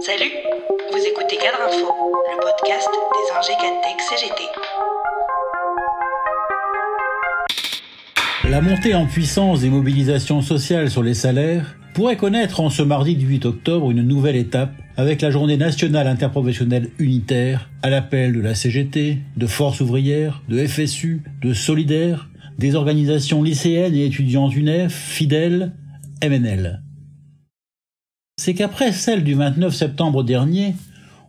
Salut, vous écoutez Cadre Info, le podcast des Cadtech CGT. La montée en puissance des mobilisations sociales sur les salaires pourrait connaître en ce mardi 18 octobre une nouvelle étape avec la journée nationale interprofessionnelle unitaire à l'appel de la CGT, de Force ouvrière, de FSU, de Solidaire, des organisations lycéennes et étudiantes UNEF, fidèles, MNL. C'est qu'après celle du 29 septembre dernier,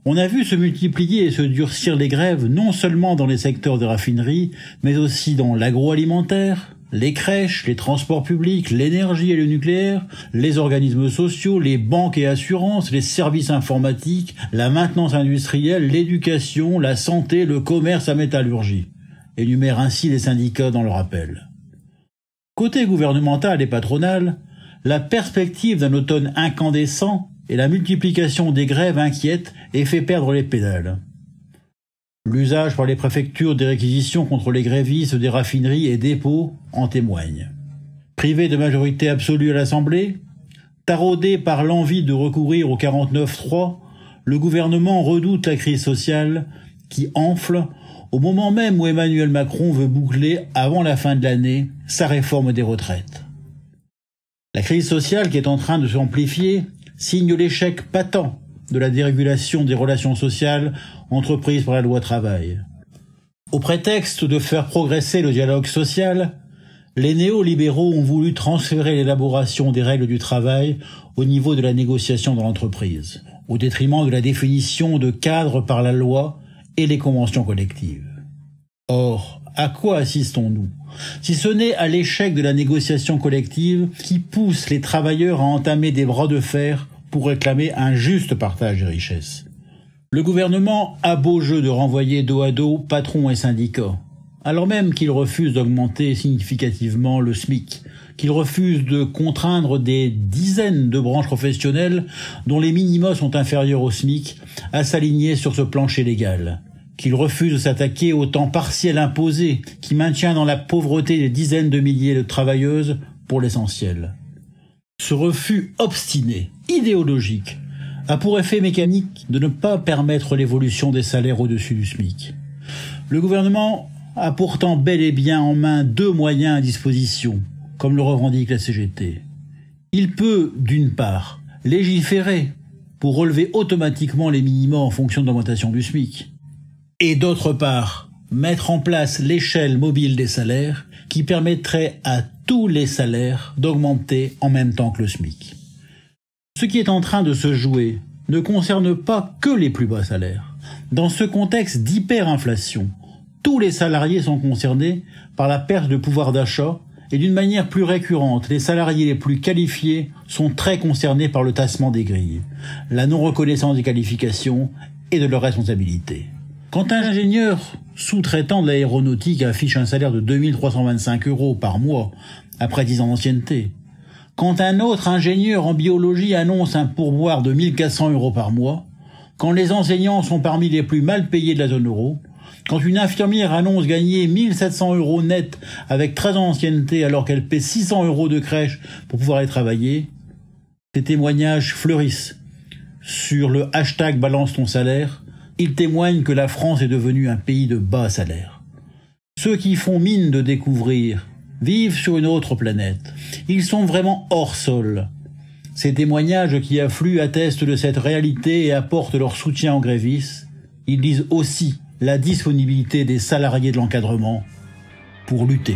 on a vu se multiplier et se durcir les grèves non seulement dans les secteurs de raffinerie, mais aussi dans l'agroalimentaire, les crèches, les transports publics, l'énergie et le nucléaire, les organismes sociaux, les banques et assurances, les services informatiques, la maintenance industrielle, l'éducation, la santé, le commerce, la métallurgie. Énumère ainsi les syndicats dans leur appel. Côté gouvernemental et patronal, la perspective d'un automne incandescent et la multiplication des grèves inquiète et fait perdre les pédales. L'usage par les préfectures des réquisitions contre les grévistes des raffineries et dépôts en témoigne. Privé de majorité absolue à l'Assemblée, taraudé par l'envie de recourir au 49-3, le gouvernement redoute la crise sociale qui enfle au moment même où Emmanuel Macron veut boucler, avant la fin de l'année, sa réforme des retraites. La crise sociale qui est en train de s'amplifier signe l'échec patent de la dérégulation des relations sociales entreprises par la loi travail. Au prétexte de faire progresser le dialogue social, les néolibéraux ont voulu transférer l'élaboration des règles du travail au niveau de la négociation dans l'entreprise, au détriment de la définition de cadre par la loi et les conventions collectives. Or, à quoi assistons-nous? Si ce n'est à l'échec de la négociation collective qui pousse les travailleurs à entamer des bras de fer pour réclamer un juste partage des richesses. Le gouvernement a beau jeu de renvoyer dos à dos patrons et syndicats, alors même qu'il refuse d'augmenter significativement le SMIC, qu'il refuse de contraindre des dizaines de branches professionnelles dont les minima sont inférieurs au SMIC à s'aligner sur ce plancher légal, qu'il refuse de s'attaquer au temps partiel imposé qui maintient dans la pauvreté des dizaines de milliers de travailleuses pour l'essentiel. Ce refus obstiné, idéologique, a pour effet mécanique de ne pas permettre l'évolution des salaires au-dessus du SMIC. Le gouvernement a pourtant bel et bien en main deux moyens à disposition, comme le revendique la CGT. Il peut, d'une part, légiférer pour relever automatiquement les minima en fonction de l'augmentation du SMIC, et d'autre part, mettre en place l'échelle mobile des salaires qui permettrait à tous les salaires d'augmenter en même temps que le SMIC. Ce qui est en train de se jouer ne concerne pas que les plus bas salaires. Dans ce contexte d'hyperinflation, tous les salariés sont concernés par la perte de pouvoir d'achat et d'une manière plus récurrente, les salariés les plus qualifiés sont très concernés par le tassement des grilles, la non-reconnaissance des qualifications et de leurs responsabilités. Quand un ingénieur sous-traitant de l'aéronautique affiche un salaire de 2325 euros par mois après 10 ans d'ancienneté, quand un autre ingénieur en biologie annonce un pourboire de 1400 euros par mois, quand les enseignants sont parmi les plus mal payés de la zone euro, quand une infirmière annonce gagner 1700 euros net avec 13 ans d'ancienneté alors qu'elle paie 600 euros de crèche pour pouvoir aller travailler, ces témoignages fleurissent. Sur le hashtag balance ton salaire il témoigne que la France est devenue un pays de bas salaire. Ceux qui font mine de découvrir vivent sur une autre planète. Ils sont vraiment hors sol. Ces témoignages qui affluent attestent de cette réalité et apportent leur soutien aux grévistes. Ils disent aussi la disponibilité des salariés de l'encadrement pour lutter.